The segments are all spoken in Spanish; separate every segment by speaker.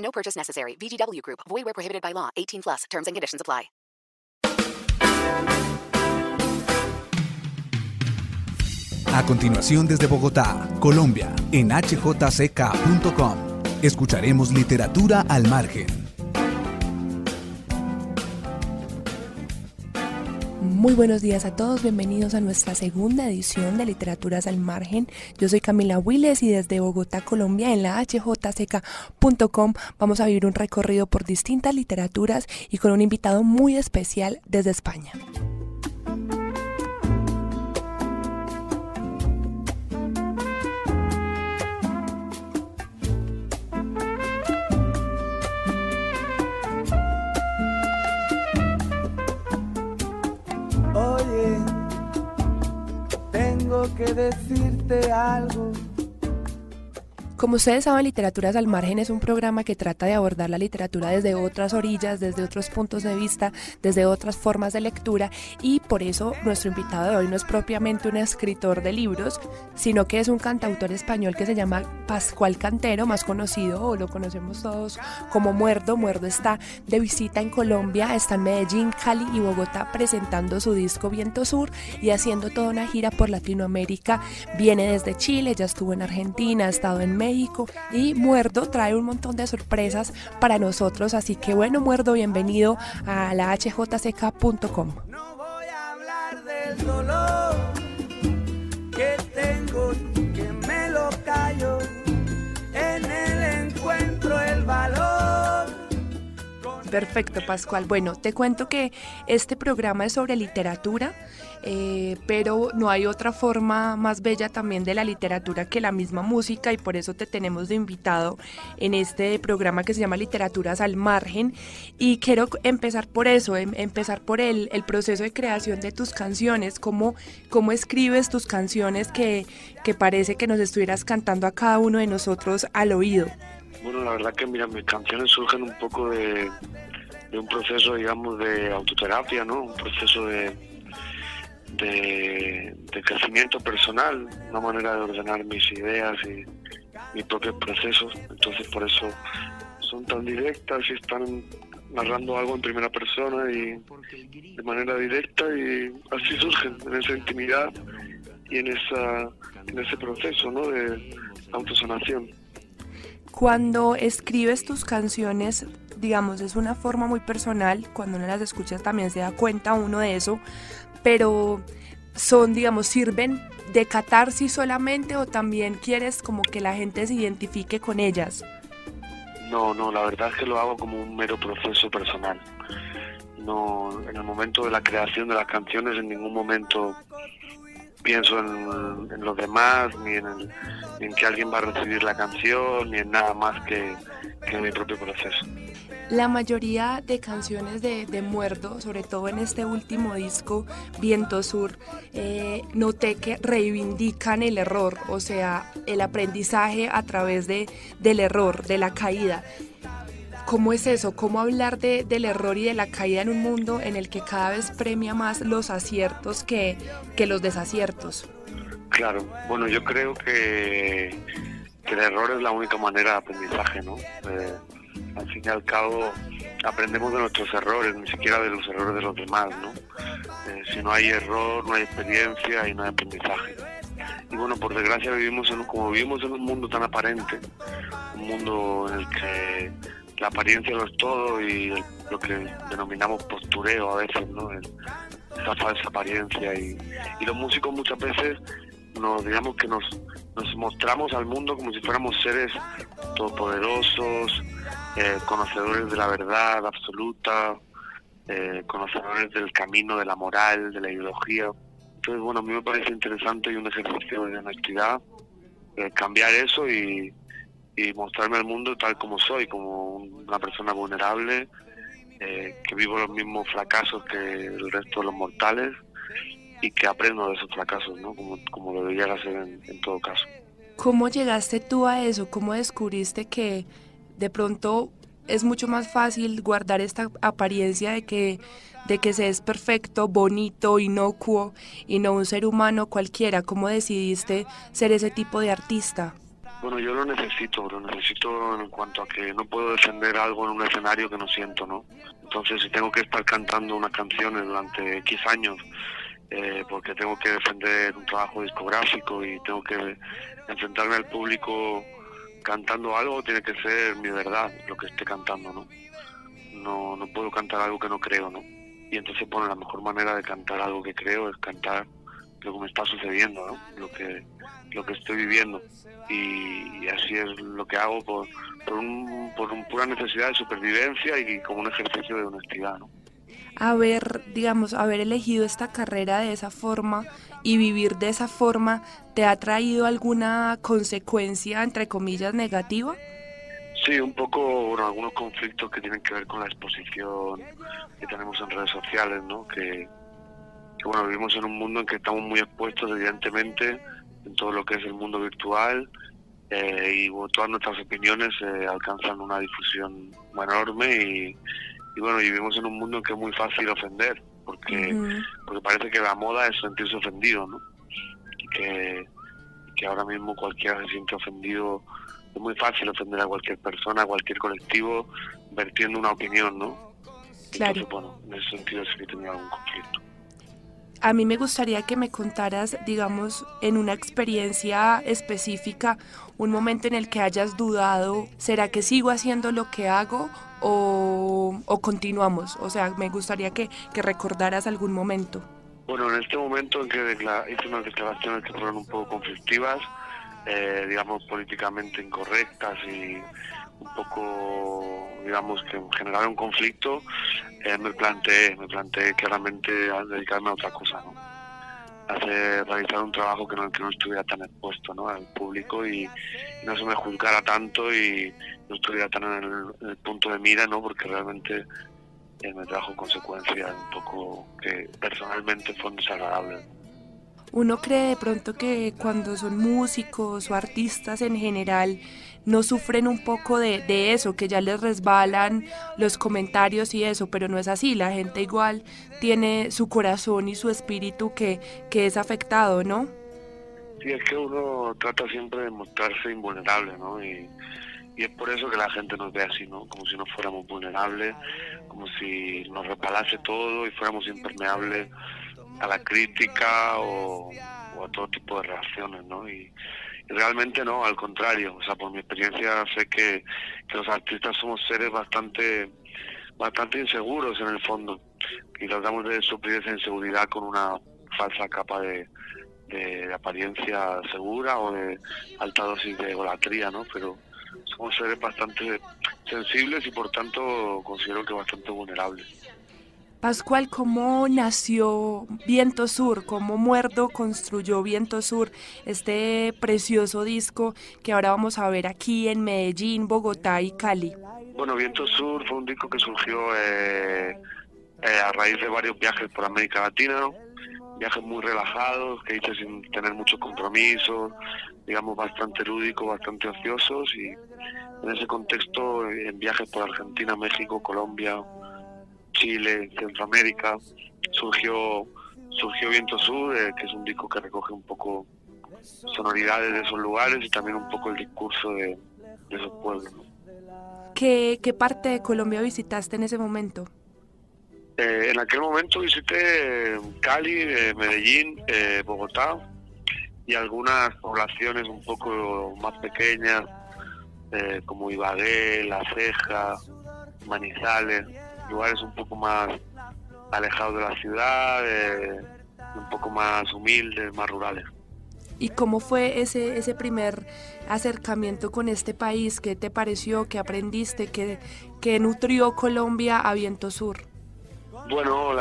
Speaker 1: No purchase necessary. VGW Group. Void where prohibited by law. 18 plus. Terms and conditions apply.
Speaker 2: A continuación desde Bogotá, Colombia, en hjck.com, escucharemos literatura al margen.
Speaker 3: Muy buenos días a todos, bienvenidos a nuestra segunda edición de Literaturas al Margen. Yo soy Camila Willes y desde Bogotá, Colombia, en la hjck.com vamos a vivir un recorrido por distintas literaturas y con un invitado muy especial desde España.
Speaker 4: Que decirte algo.
Speaker 3: Como ustedes saben, Literaturas al Margen es un programa que trata de abordar la literatura desde otras orillas, desde otros puntos de vista, desde otras formas de lectura y por eso nuestro invitado de hoy no es propiamente un escritor de libros, sino que es un cantautor español que se llama Pascual Cantero, más conocido o lo conocemos todos como Muerdo. Muerdo está de visita en Colombia, está en Medellín, Cali y Bogotá presentando su disco Viento Sur y haciendo toda una gira por Latinoamérica. Viene desde Chile, ya estuvo en Argentina, ha estado en México y Muerdo trae un montón de sorpresas para nosotros. Así que bueno, Muerdo, bienvenido a la hjck.com.
Speaker 4: No voy a hablar del dolor que tengo,
Speaker 3: Perfecto, Pascual. Bueno, te cuento que este programa es sobre literatura. Eh, pero no hay otra forma más bella también de la literatura que la misma música y por eso te tenemos de invitado en este programa que se llama Literaturas al Margen y quiero empezar por eso, em empezar por el, el, proceso de creación de tus canciones, cómo, cómo escribes tus canciones que, que parece que nos estuvieras cantando a cada uno de nosotros al oído.
Speaker 5: Bueno, la verdad que mira, mis canciones surgen un poco de, un proceso, digamos, de autoterapia, ¿no? Un proceso de de, de, crecimiento personal, una manera de ordenar mis ideas y mis propios procesos. Entonces por eso son tan directas y están narrando algo en primera persona y de manera directa y así surgen en esa intimidad y en esa en ese proceso ¿no? de autosanación.
Speaker 3: Cuando escribes tus canciones, digamos, es una forma muy personal, cuando uno las escucha también se da cuenta uno de eso, pero son, digamos, sirven de catarsis solamente o también quieres como que la gente se identifique con ellas?
Speaker 5: No, no, la verdad es que lo hago como un mero proceso personal. No, en el momento de la creación de las canciones en ningún momento pienso en, los demás, ni en, que alguien va a recibir la canción, ni en nada más que, que en mi propio proceso.
Speaker 3: La mayoría de canciones de, de, Muerdo, sobre todo en este último disco, Viento Sur, eh, noté que reivindican el error, o sea, el aprendizaje a través de, del error, de la caída. ¿Cómo es eso? ¿Cómo hablar de, del error y de la caída en un mundo en el que cada vez premia más los aciertos que, que los desaciertos?
Speaker 5: Claro, bueno, yo creo que, el error es la única manera de aprendizaje, ¿no? Eh, al fin y al cabo aprendemos de nuestros errores, ni siquiera de los errores de los demás, ¿no? Eh, si no hay error, no hay experiencia y no hay aprendizaje. Y bueno, por desgracia vivimos en, como vivimos en un mundo tan aparente, un mundo en el que la apariencia lo es todo y lo que denominamos postureo a veces, ¿no? El, esa falsa apariencia y, y los músicos muchas veces nos digamos que nos, nos mostramos al mundo como si fuéramos seres todopoderosos, eh, conocedores de la verdad absoluta, eh, conocedores del camino de la moral, de la ideología. Entonces, bueno, a mí me parece interesante y un ejercicio de honestidad eh, cambiar eso y, y mostrarme al mundo tal como soy, como una persona vulnerable, eh, que vivo los mismos fracasos que el resto de los mortales y que aprendo de esos fracasos, ¿no? Como, como debería hacer en, en todo caso.
Speaker 3: ¿Cómo llegaste tú a eso? ¿Cómo descubriste que de pronto es mucho más fácil guardar esta apariencia de que de que se es perfecto, bonito, inocuo y no un ser humano cualquiera. ¿Cómo decidiste ser ese tipo de artista?
Speaker 5: Bueno, yo lo necesito, lo necesito en cuanto a que no puedo defender algo en un escenario que no siento, ¿no? Entonces, si tengo que estar cantando unas canciones durante X años, eh, porque tengo que defender un trabajo discográfico y tengo que enfrentarme al público cantando algo, tiene que ser mi verdad lo que esté cantando, ¿no? No, no puedo cantar algo que no creo, ¿no? Y entonces, bueno, la mejor manera de cantar algo que creo es cantar lo que me está sucediendo, ¿no? Lo que, lo que estoy viviendo. Y, así es lo que hago por, por, un, por un pura necesidad de supervivencia y como un ejercicio de honestidad, ¿no?
Speaker 3: Haber, digamos, haber elegido esta carrera de esa forma y vivir de esa forma, ¿te ha traído alguna consecuencia, entre comillas, negativa?
Speaker 5: Sí, un poco, bueno, algunos conflictos que tienen que ver con la exposición que tenemos en redes sociales, ¿no? Que, bueno, vivimos en un mundo en que estamos muy expuestos, evidentemente, en todo lo que es el mundo virtual eh, y todas nuestras opiniones eh, alcanzan una difusión enorme y, bueno, vivimos en un mundo en que es muy fácil ofender, porque, porque parece que la moda es sentirse ofendido, ¿no? Y que, que ahora mismo cualquiera se siente ofendido es muy fácil ofender a cualquier persona, a cualquier colectivo, vertiendo una opinión, ¿no?
Speaker 3: Claro.
Speaker 5: Entonces, bueno, en ese sentido sí que tenía algún conflicto.
Speaker 3: A mí me gustaría que me contaras, digamos, en una experiencia específica, un momento en el que hayas dudado, ¿será que sigo haciendo lo que hago o, o continuamos? O sea, me gustaría que, que recordaras algún momento.
Speaker 5: Bueno, en este momento en que hice unas declaraciones que fueron un poco conflictivas, eh, digamos, políticamente incorrectas y un poco, digamos, que generaron conflicto, eh, me planteé, me planteé claramente dedicarme a otra cosa, ¿no? Hacer, realizar un trabajo que no, que no estuviera tan expuesto ¿no? al público y, no se me juzgara tanto y no estuviera tan en el, punto de mira, ¿no? Porque realmente eh, me trajo consecuencias un poco que personalmente fueron desagradables
Speaker 3: uno cree de pronto que cuando son músicos o artistas en general no sufren un poco de, de, eso, que ya les resbalan los comentarios y eso, pero no es así, la gente igual tiene su corazón y su espíritu que, que es afectado, ¿no?
Speaker 5: Sí, es que uno trata siempre de mostrarse invulnerable, ¿no? Y, y es por eso que la gente nos ve así, ¿no? Como si no fuéramos vulnerables, como si nos repalase todo y fuéramos impermeables a la crítica o, a todo tipo de reacciones, ¿no? Y, realmente no, al contrario, o sea, por mi experiencia sé que, los artistas somos seres bastante bastante inseguros en el fondo y tratamos de suplir esa inseguridad con una falsa capa de, de, apariencia segura o de alta dosis de egolatría, ¿no? Pero somos seres bastante sensibles y por tanto considero que bastante vulnerables.
Speaker 3: Pascual, ¿cómo nació Viento Sur? ¿Cómo Muerdo construyó Viento Sur? Este precioso disco que ahora vamos a ver aquí en Medellín, Bogotá y Cali.
Speaker 5: Bueno, Viento Sur fue un disco que surgió eh, eh, a raíz de varios viajes por América Latina, viajes muy relajados que hice sin tener mucho compromiso, digamos bastante lúdicos, bastante ociosos y en ese contexto en viajes por Argentina, México, Colombia, Chile, Centroamérica, surgió surgió Viento Sur, eh, que es un disco que recoge un poco sonoridades de esos lugares y también un poco el discurso de, esos pueblos.
Speaker 3: ¿Qué, parte de Colombia visitaste en ese momento?
Speaker 5: Eh, en aquel momento visité Cali, eh, Medellín, Bogotá y algunas poblaciones un poco más pequeñas como Ibagué, La Ceja, Manizales lugares un poco más alejados de la ciudad, eh, un poco más humildes, más rurales.
Speaker 3: ¿Y cómo fue ese, ese primer acercamiento con este país? ¿Qué te pareció? ¿Qué aprendiste? ¿Qué, qué nutrió Colombia a Viento Sur?
Speaker 5: Bueno,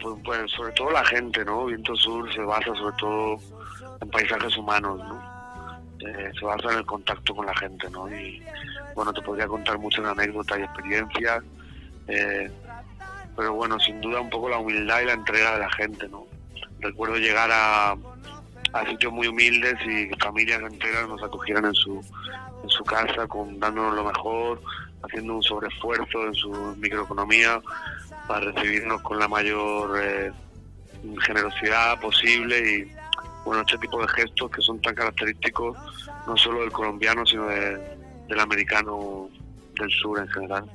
Speaker 5: pues, pues, sobre todo la gente, ¿no? Viento Sur se basa sobre todo en paisajes humanos, ¿no? eh, se basa en el contacto con la gente, ¿no? Y bueno, te podría contar muchas anécdotas y experiencias, eh, pero bueno, sin duda un poco la humildad y la entrega de la gente, ¿no? Recuerdo llegar a, a sitios muy humildes y familias enteras nos acogieran en su, en su casa, con dándonos lo mejor, haciendo un sobreesfuerzo en su microeconomía para recibirnos con la mayor eh, generosidad posible y bueno, este tipo de gestos que son tan característicos no solo del colombiano, sino del americano del sur en general.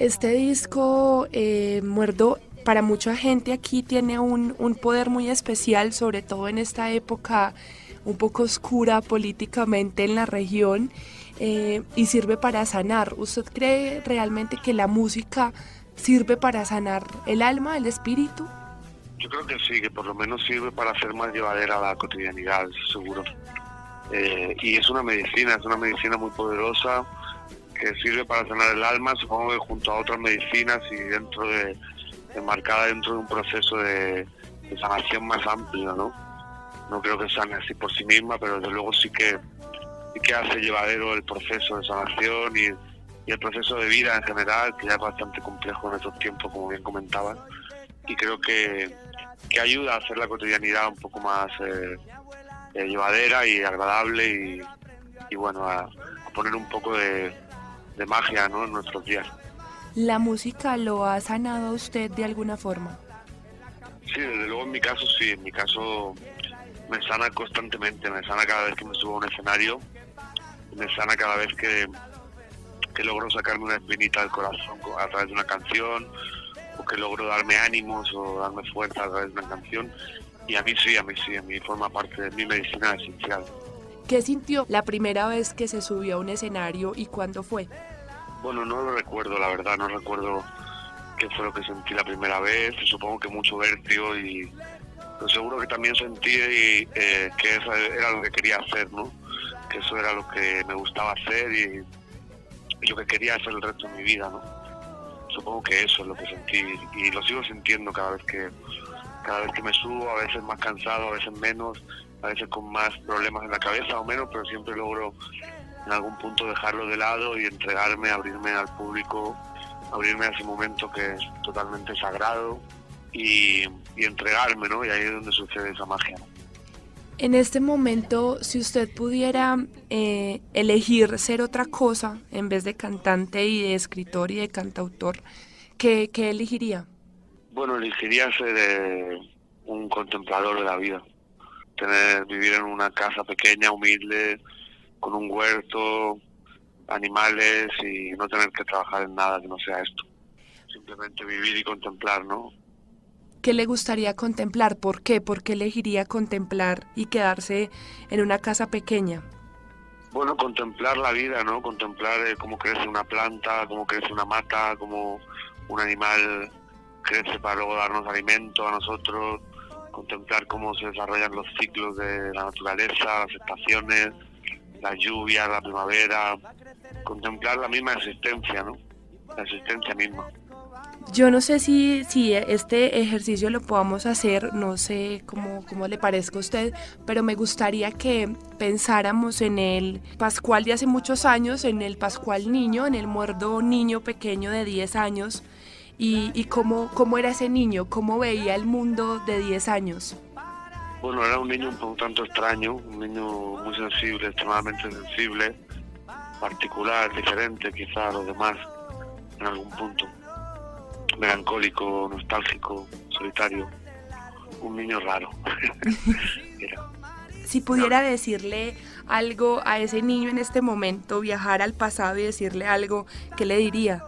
Speaker 3: Este disco, eh, Muerdo, para mucha gente aquí tiene un, un poder muy especial, sobre todo en esta época un poco oscura políticamente en la región eh, y sirve para sanar. ¿Usted cree realmente que la música sirve para sanar el alma, el espíritu?
Speaker 5: Yo creo que sí, que por lo menos sirve para hacer más llevadera la cotidianidad, seguro. Eh, y es una medicina, es una medicina muy poderosa que sirve para sanar el alma, supongo que junto a otras medicinas y dentro de, enmarcada dentro de un proceso de, sanación más amplio, ¿no? No creo que sane así por sí misma, pero desde luego sí que, sí que hace llevadero el proceso de sanación y, y el proceso de vida en general, que ya es bastante complejo en estos tiempos, como bien comentaba, y creo que, que ayuda a hacer la cotidianidad un poco más eh, eh, llevadera y agradable y, y bueno, a, poner un poco de, de magia ¿no? en nuestros días.
Speaker 3: ¿La música lo ha sanado a usted de alguna forma?
Speaker 5: Sí, desde luego en mi caso sí, en mi caso me sana constantemente, me sana cada vez que me subo a un escenario, me sana cada vez que, que logro sacarme una espinita del corazón a través de una canción, o que logro darme ánimos o darme fuerza a través de una canción. Y a mí sí, a mí sí, a mí forma parte de mi medicina esencial.
Speaker 3: ¿Qué sintió la primera vez que se subió a un escenario y cuándo fue?
Speaker 5: Bueno, no lo recuerdo, la verdad, no recuerdo qué fue lo que sentí la primera vez, supongo que mucho vértigo y pero seguro que también sentí eh, que eso era lo que quería hacer, ¿no? Que eso era lo que me gustaba hacer y, y lo que quería hacer el resto de mi vida, ¿no? Supongo que eso es lo que sentí y lo sigo sintiendo cada vez que cada vez que me subo, a veces más cansado, a veces menos, a veces con más problemas en la cabeza o menos, pero siempre logro en algún punto dejarlo de lado y entregarme, abrirme al público, abrirme a ese momento que es totalmente sagrado y, y entregarme, ¿no? Y ahí es donde sucede esa magia.
Speaker 3: En este momento, si usted pudiera eh, elegir ser otra cosa en vez de cantante y de escritor y de cantautor, ¿qué, qué elegiría?
Speaker 5: Bueno, elegiría ser eh, un contemplador de la vida, tener vivir en una casa pequeña, humilde, con un huerto, animales y no tener que trabajar en nada que no sea esto. Simplemente vivir y contemplar, ¿no?
Speaker 3: ¿Qué le gustaría contemplar? ¿Por qué? ¿Por qué elegiría contemplar y quedarse en una casa pequeña?
Speaker 5: Bueno, contemplar la vida, ¿no? Contemplar eh, cómo crece una planta, cómo crece una mata, cómo un animal crece para luego darnos alimento a nosotros, contemplar cómo se desarrollan los ciclos de la naturaleza, las estaciones, la lluvia, la primavera, contemplar la misma existencia, ¿no? La existencia misma.
Speaker 3: Yo no sé si, si este ejercicio lo podamos hacer, no sé cómo, cómo le parezca a usted, pero me gustaría que pensáramos en el Pascual de hace muchos años, en el Pascual niño, en el muerdo niño pequeño de 10 años, y, y cómo, cómo era ese niño, cómo veía el mundo de 10 años.
Speaker 5: Bueno, era un niño un tanto extraño, un niño muy sensible, extremadamente sensible, particular, diferente quizá a los demás en algún punto. Melancólico, nostálgico, solitario. Un niño raro. Era.
Speaker 3: Si pudiera decirle algo a ese niño en este momento, viajar al pasado y decirle algo, ¿qué le diría?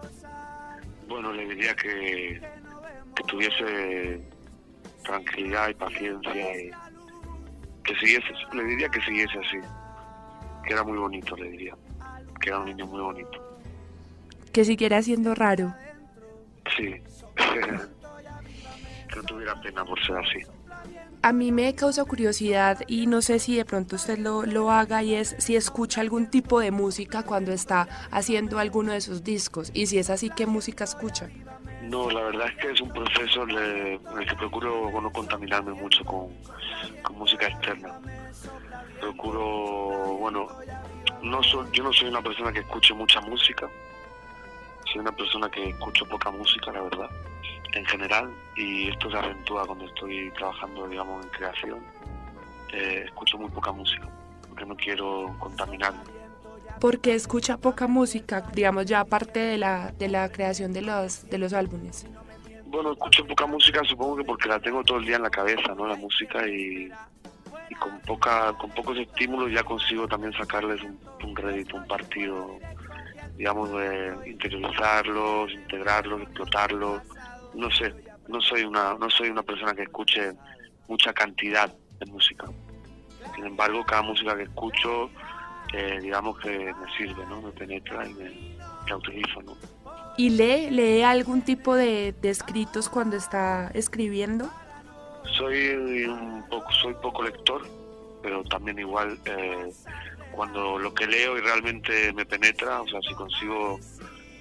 Speaker 5: Bueno, le diría que, que tuviese tranquilidad y paciencia y que siguiese, le diría que siguiese así, que era muy bonito, le diría, que era un niño muy bonito.
Speaker 3: Que siguiera siendo raro.
Speaker 5: Sí, que no tuviera pena por ser así.
Speaker 3: A mí me causa curiosidad y no sé si de pronto usted lo, lo haga y es si escucha algún tipo de música cuando está haciendo alguno de sus discos y si es así, ¿qué música escucha?
Speaker 5: No, la verdad es que es un proceso en el que procuro no contaminarme mucho con, música externa. Procuro, bueno, no soy, yo no soy una persona que escuche mucha música, soy una persona que escucho poca música, la verdad, en general, y esto se acentúa cuando estoy trabajando, digamos, en creación. Eh, escucho muy poca música, porque no quiero contaminarme
Speaker 3: porque escucha poca música, digamos ya aparte de la, de la creación de los, de los álbumes?
Speaker 5: Bueno, escucho poca música supongo que porque la tengo todo el día en la cabeza, ¿no? La música y, con poca con pocos estímulos ya consigo también sacarles un, crédito, un partido, digamos, de interiorizarlos, integrarlos, explotarlos. No sé, no soy una no soy una persona que escuche mucha cantidad de música. Sin embargo, cada música que escucho digamos que me sirve, ¿no? Me penetra y me, utilizo, ¿no?
Speaker 3: ¿Y lee, lee algún tipo de, escritos cuando está escribiendo?
Speaker 5: Soy un poco, soy poco lector, pero también igual eh, cuando lo que leo y realmente me penetra, o sea, si consigo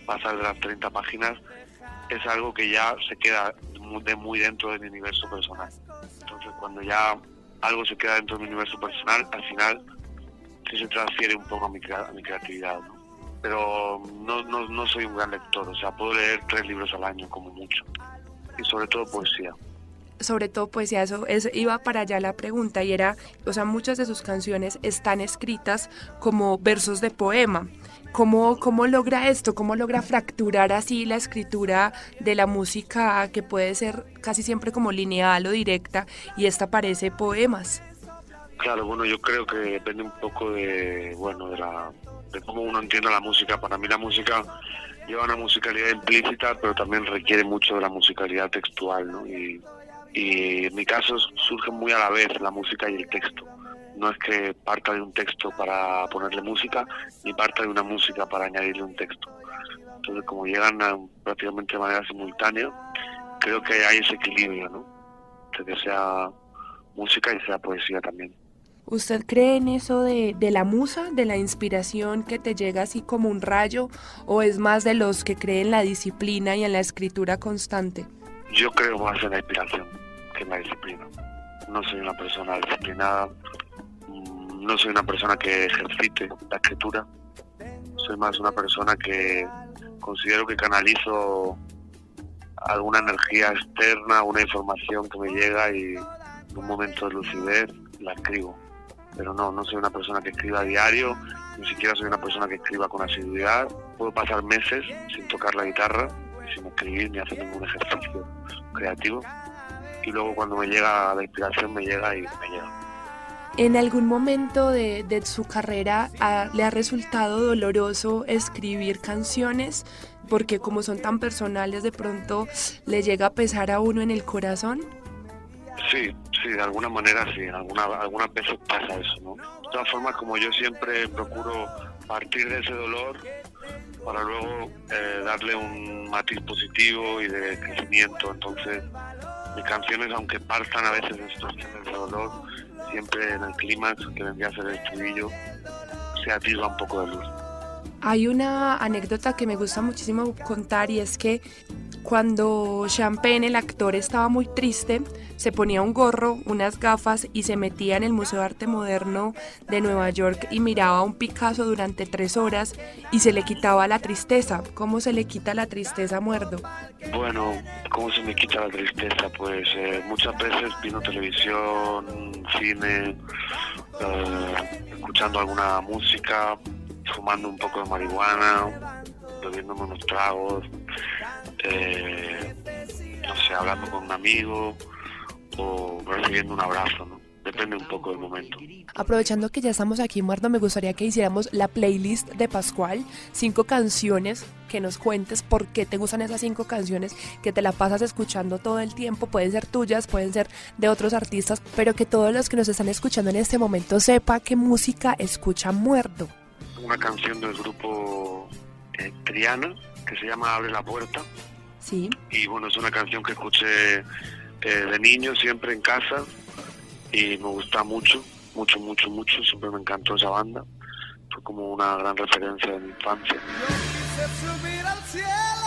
Speaker 5: pasar de las 30 páginas, es algo que ya se queda de muy dentro de mi universo personal. Entonces, cuando ya algo se queda dentro de mi universo personal, al final se transfiere un poco a mi, a mi creatividad, Pero no, no, no soy un gran lector, o sea, puedo leer tres libros al año como mucho. Y sobre todo poesía
Speaker 3: sobre todo poesía, eso, eso, iba para allá la pregunta y era, o sea, muchas de sus canciones están escritas como versos de poema. ¿Cómo, ¿Cómo logra esto? ¿Cómo logra fracturar así la escritura de la música que puede ser casi siempre como lineal o directa y esta parece poemas?
Speaker 5: Claro, bueno, yo creo que depende un poco de, bueno, de, la, de cómo uno entiende la música. Para mí la música lleva una musicalidad implícita, pero también requiere mucho de la musicalidad textual, ¿no? Y, y en mi caso surge muy a la vez la música y el texto. No es que parta de un texto para ponerle música, ni parta de una música para añadirle un texto. Entonces, como llegan prácticamente de manera simultánea, creo que hay ese equilibrio, ¿no? De que sea música y sea poesía también.
Speaker 3: ¿Usted cree en eso de, la musa, de la inspiración que te llega así como un rayo, o es más de los que creen en la disciplina y en la escritura constante?
Speaker 5: Yo creo más en la inspiración que en la disciplina. No soy una persona disciplinada, mm, no soy una persona que ejercite la escritura, soy más una persona que considero que canalizo alguna energía externa, una información que me llega y en un momento de lucidez la escribo pero no, no soy una persona que escriba a diario, ni siquiera soy una persona que escriba con asiduidad. Puedo pasar meses sin tocar la guitarra, sin escribir ni hacer ningún ejercicio creativo. Y luego cuando me llega la inspiración me llega y me llega.
Speaker 3: ¿En algún momento de, de su carrera le ha resultado doloroso escribir canciones? Porque como son tan personales, de pronto le llega a pesar a uno en el corazón.
Speaker 5: Sí, sí, de alguna manera sí, alguna, algunas veces pasa eso, ¿no? De todas formas, como yo siempre procuro partir de ese dolor para luego eh, darle un matiz positivo y de crecimiento, entonces mis canciones, aunque partan a veces de situaciones de dolor, siempre en el clímax, que vendría a ser el estribillo, se atisba un poco de luz.
Speaker 3: Hay una anécdota que me gusta muchísimo contar y es que cuando Champagne, el actor, estaba muy triste, se ponía un gorro, unas gafas y se metía en el Museo de Arte Moderno de Nueva York y miraba un Picasso durante tres horas y se le quitaba la tristeza. ¿Cómo se le quita la tristeza Muerdo?
Speaker 5: Bueno, ¿cómo se me quita la tristeza? Pues eh, muchas veces viendo televisión, cine, eh, escuchando alguna música, fumando un poco de marihuana, bebiéndome unos tragos, eh, no sé, hablando con un amigo o recibiendo un abrazo, ¿no? Depende un poco del momento.
Speaker 3: Aprovechando que ya estamos aquí, Muerto, me gustaría que hiciéramos la playlist de Pascual, cinco canciones, que nos cuentes por qué te gustan esas cinco canciones, que te la pasas escuchando todo el tiempo, pueden ser tuyas, pueden ser de otros artistas, pero que todos los que nos están escuchando en este momento sepa qué música escucha Muerto.
Speaker 5: Una canción del grupo eh, Triana, que se llama Abre la Puerta.
Speaker 3: Sí.
Speaker 5: Y bueno, es una canción que escuché eh, de niño siempre en casa y me gusta mucho, mucho, mucho, mucho. Siempre me encantó esa banda. Fue como una gran referencia de mi infancia.
Speaker 4: Yo quise subir al cielo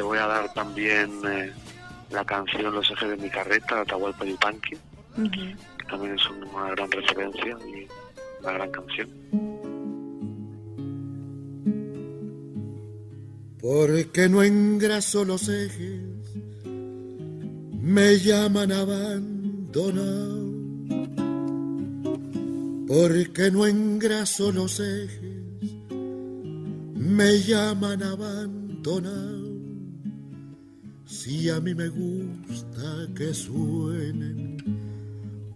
Speaker 5: te voy a dar también eh, la canción Los ejes de mi carreta, Atahualpa Yupanqui, que también es una gran referencia y una gran canción.
Speaker 6: Porque no engraso los ejes, me llaman abandonado. Porque no engraso los ejes, me llaman abandonado. Si a mí me gusta que suenen,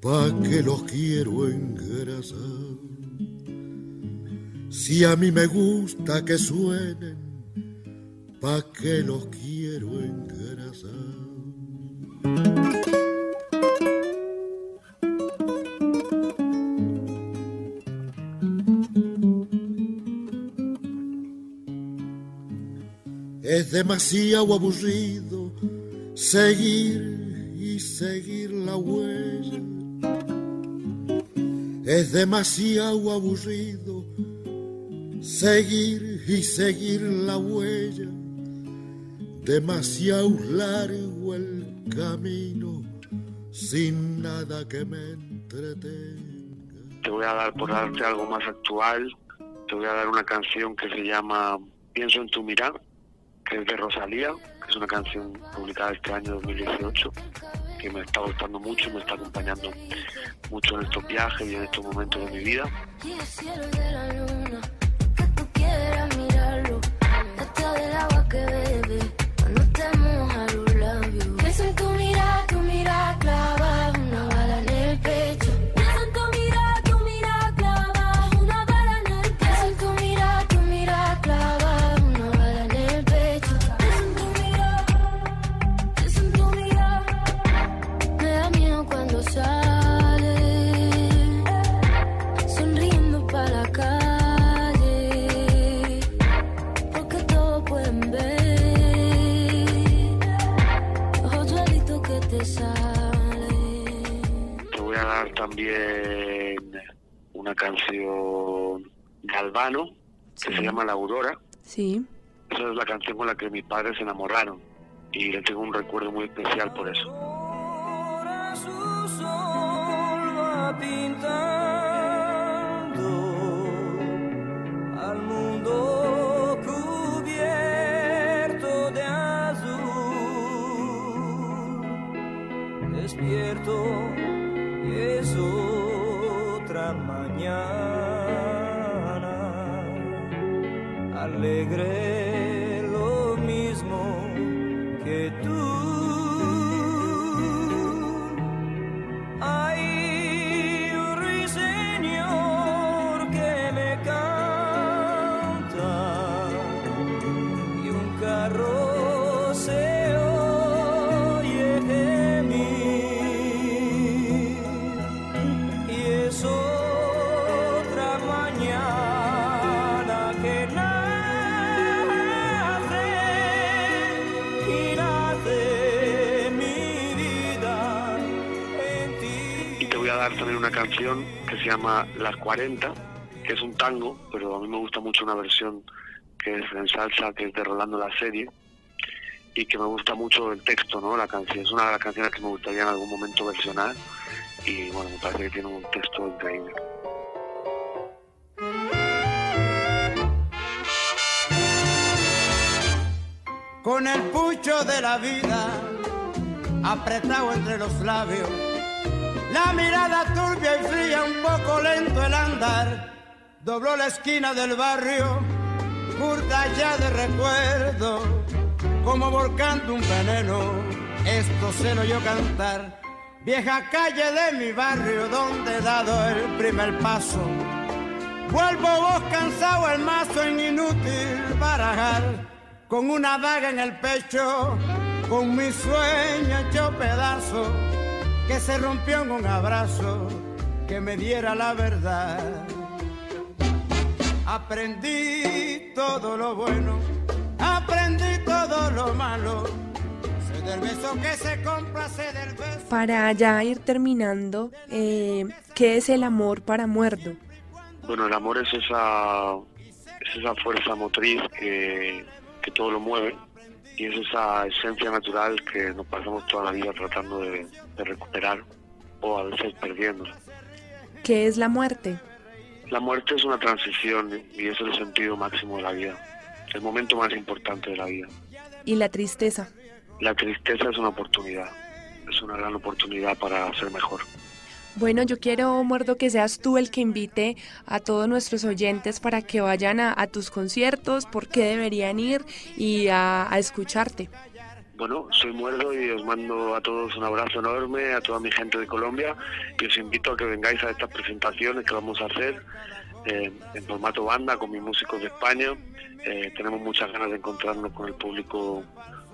Speaker 6: pa' que los quiero engrasar. Si a mí me gusta que suenen, pa' que los quiero engrasar. Es demasiado aburrido seguir y seguir la huella. Es demasiado aburrido seguir y seguir la huella. Demasiado largo el camino sin nada que me entretenga.
Speaker 5: Te voy a dar, por darte algo más actual, te voy a dar una canción que se llama Pienso en tu mirar, que es de Rosalía, es una canción publicada este año 2018, que me está gustando mucho, me está acompañando mucho en estos viajes y en estos momentos de mi vida.
Speaker 3: Sí.
Speaker 5: Esa es la canción con la que mis padres se enamoraron y le tengo un recuerdo muy especial por eso.
Speaker 4: Ahora su sol va pintando alegre lo mismo que tú.
Speaker 5: Canción que se llama Las 40, que es un tango, pero a mí me gusta mucho una versión que es en salsa, que es de Rolando la serie, y que me gusta mucho el texto, ¿no? La canción es una de las canciones que me gustaría en algún momento versionar, y bueno, me parece que tiene un texto increíble.
Speaker 4: con el pucho de la vida apretado entre los labios, la mirada turbia y fría, un poco lento el andar, dobló la esquina del barrio, curta ya de recuerdo, como volcando un veneno, esto se lo oyó cantar, vieja calle de mi barrio donde he dado el primer paso. Vuelvo vos cansado el mazo en inútil barajar, con una daga en el pecho, con mi sueño hecho pedazo, que se rompió en un abrazo que me diera la verdad. Aprendí todo lo bueno, aprendí todo lo malo, sé del beso que se compra, sé del beso.
Speaker 3: Para ya ir terminando, eh, ¿qué es el amor para Muerdo?
Speaker 5: Bueno, el amor es esa, es esa fuerza motriz que, que todo lo mueve y es esa esencia natural que nos pasamos toda la vida tratando de, de recuperar o a veces perdiendo.
Speaker 3: ¿Qué es la muerte?
Speaker 5: La muerte es una transición y es el sentido máximo de la vida, el momento más importante de la vida.
Speaker 3: ¿Y la tristeza?
Speaker 5: La tristeza es una oportunidad, es una gran oportunidad para ser mejor.
Speaker 3: Bueno, yo quiero, Muerdo, que seas tú el que invite a todos nuestros oyentes para que vayan a, tus conciertos, por qué deberían ir y a, escucharte.
Speaker 5: Bueno, soy Muerdo y os mando a todos un abrazo enorme, a toda mi gente de Colombia, y os invito a que vengáis a estas presentaciones que vamos a hacer eh, en formato banda con mis músicos de España. Eh, tenemos muchas ganas de encontrarnos con el público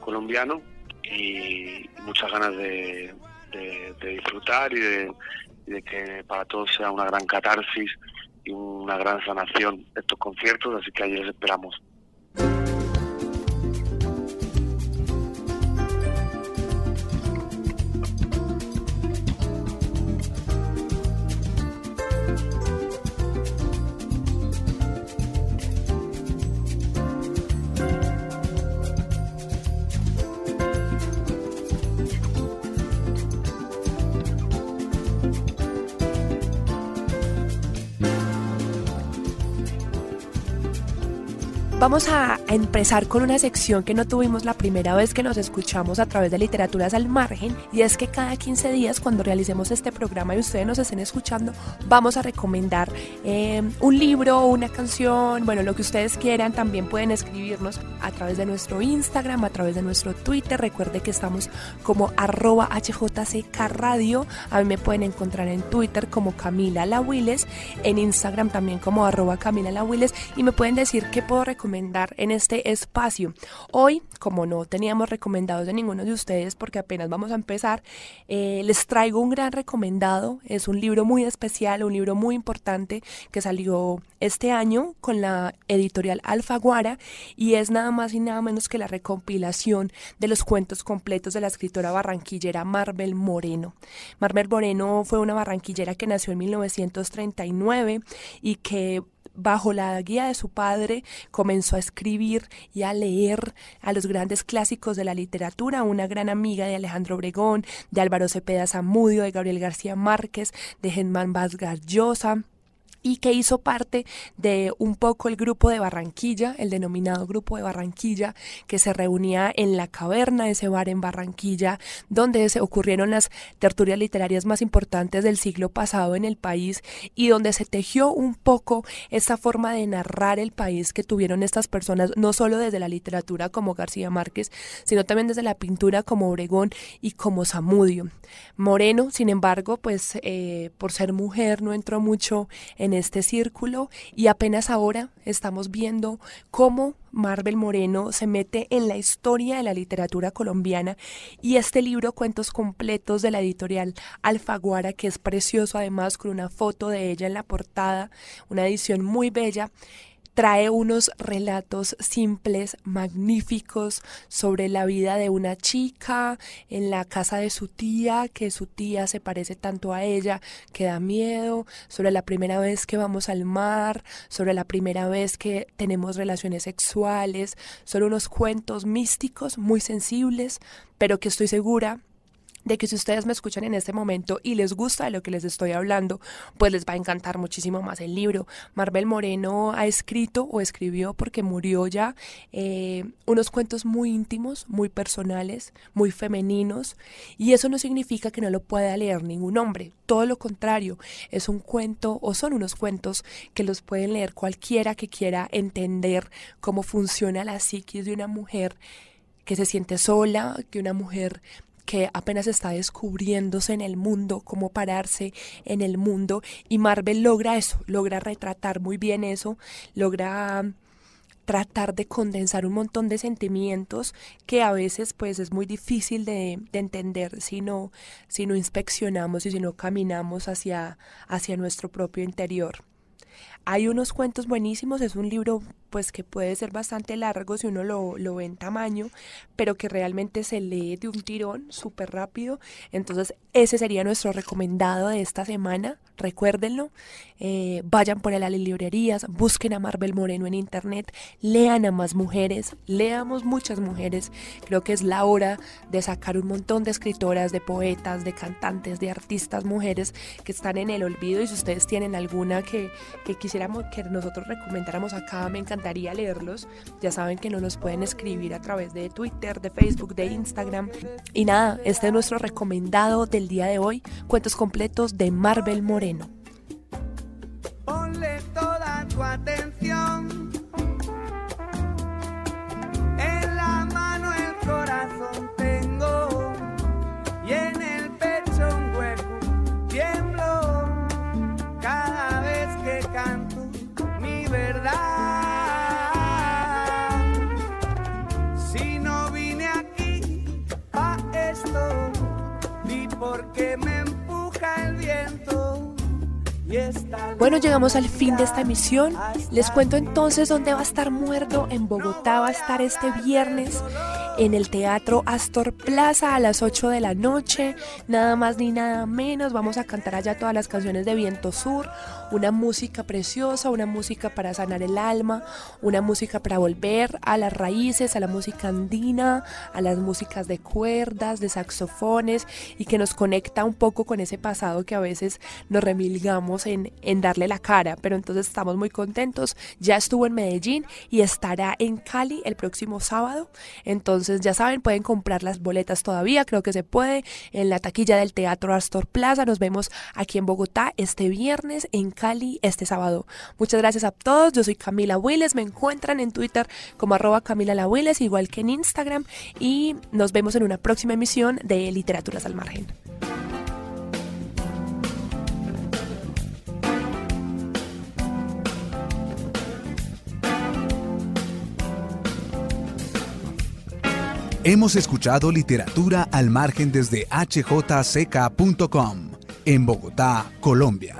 Speaker 5: colombiano y muchas ganas de- de disfrutar y de, y de que para todos sea una gran catarsis y una gran sanación estos conciertos, así que ahí les esperamos.
Speaker 3: Vamos a, empezar con una sección que no tuvimos la primera vez que nos escuchamos a través de Literaturas al Margen y es que cada 15 días cuando realicemos este programa y ustedes nos estén escuchando vamos a recomendar eh, un libro, una canción, bueno, lo que ustedes quieran, también pueden escribirnos a través de nuestro Instagram, a través de nuestro Twitter, recuerde que estamos como arroba HJCK Radio, a mí me pueden encontrar en Twitter como Camila Lawiles, en Instagram también como arroba Camila Lawiles y me pueden decir qué puedo recomendar en este espacio. Hoy, como no teníamos recomendados de ninguno de ustedes porque apenas vamos a empezar, eh, les traigo un gran recomendado. Es un libro muy especial, un libro muy importante que salió este año con la editorial Alfaguara y es nada más y nada menos que la recompilación de los cuentos completos de la escritora barranquillera Marvel Moreno. Marvel Moreno fue una barranquillera que nació en 1939 y que bajo la guía de su padre comenzó a escribir y a leer a los grandes clásicos de la literatura, una gran amiga de Alejandro Obregón, de Álvaro Cepeda Zamudio, de Gabriel García Márquez, de Germán Vázquez Llosa y que hizo parte de un poco el grupo de Barranquilla, el denominado grupo de Barranquilla, que se reunía en la caverna, ese bar en Barranquilla, donde se ocurrieron las tertulias literarias más importantes del siglo pasado en el país y donde se tejió un poco esta forma de narrar el país que tuvieron estas personas, no solo desde la literatura como García Márquez, sino también desde la pintura como Obregón y como Zamudio. Moreno, sin embargo, pues eh, por ser mujer no entró mucho en este círculo y apenas ahora estamos viendo cómo Marvel Moreno se mete en la historia de la literatura colombiana y este libro, Cuentos Completos de la editorial Alfaguara, que es precioso además con una foto de ella en la portada, una edición muy bella, trae unos relatos simples, magníficos, sobre la vida de una chica en la casa de su tía, que su tía se parece tanto a ella, que da miedo, sobre la primera vez que vamos al mar, sobre la primera vez que tenemos relaciones sexuales, son unos cuentos místicos muy sensibles, pero que estoy segura de que si ustedes me escuchan en este momento y les gusta de lo que les estoy hablando, pues les va a encantar muchísimo más el libro. Marvel Moreno ha escrito o escribió porque murió ya eh, unos cuentos muy íntimos, muy personales, muy femeninos y eso no significa que no lo pueda leer ningún hombre. Todo lo contrario, es un cuento o son unos cuentos que los pueden leer cualquiera que quiera entender cómo funciona la psiquis de una mujer que se siente sola, que una mujer que apenas está descubriéndose en el mundo, cómo pararse en el mundo y Marvel logra eso, logra retratar muy bien eso, logra tratar de condensar un montón de sentimientos que a veces pues es muy difícil de, de entender si no, si no inspeccionamos y si no caminamos hacia, hacia nuestro propio interior. Hay unos cuentos buenísimos, es un libro pues que puede ser bastante largo si uno lo, lo ve en tamaño, pero que realmente se lee de un tirón súper rápido. Entonces ese sería nuestro recomendado de esta semana, recuérdenlo. Eh, vayan por él a librerías, busquen a Marvel Moreno en internet, lean a más mujeres, leamos muchas mujeres. Creo que es la hora de sacar un montón de escritoras, de poetas, de cantantes, de artistas mujeres que están en el olvido y si ustedes tienen alguna que, que quisiéramos que nosotros recomendáramos acá, me encantaría leerlos. Ya saben que nos los pueden escribir a través de Twitter, de Facebook, de Instagram. Y nada, este es nuestro recomendado del día de hoy, cuentos completos de Marvel Moreno. Bueno, llegamos al fin de esta emisión. Les cuento entonces dónde va a estar Muerto. En Bogotá va a estar este viernes en el Teatro Astor Plaza a las 8 de la noche. Nada más ni nada menos. Vamos a cantar allá todas las canciones de Viento Sur. Una música preciosa, una música para sanar el alma, una música para volver a las raíces, a la música andina, a las músicas de cuerdas, de saxofones y que nos conecta un poco con ese pasado que a veces nos remilgamos en, en darle la cara. Pero entonces estamos muy contentos. Ya estuvo en Medellín y estará en Cali el próximo sábado. Entonces ya saben, pueden comprar las boletas todavía, creo que se puede, en la taquilla del Teatro Astor Plaza. Nos vemos aquí en Bogotá este viernes, en Cali este sábado. Muchas gracias a todos. Yo soy Camila Willes. Me encuentran en Twitter como arroba Camila La Willes, igual que en Instagram. Y nos vemos en una próxima emisión de Literaturas al Margen.
Speaker 2: Hemos escuchado literatura al margen desde hjck.com en Bogotá, Colombia.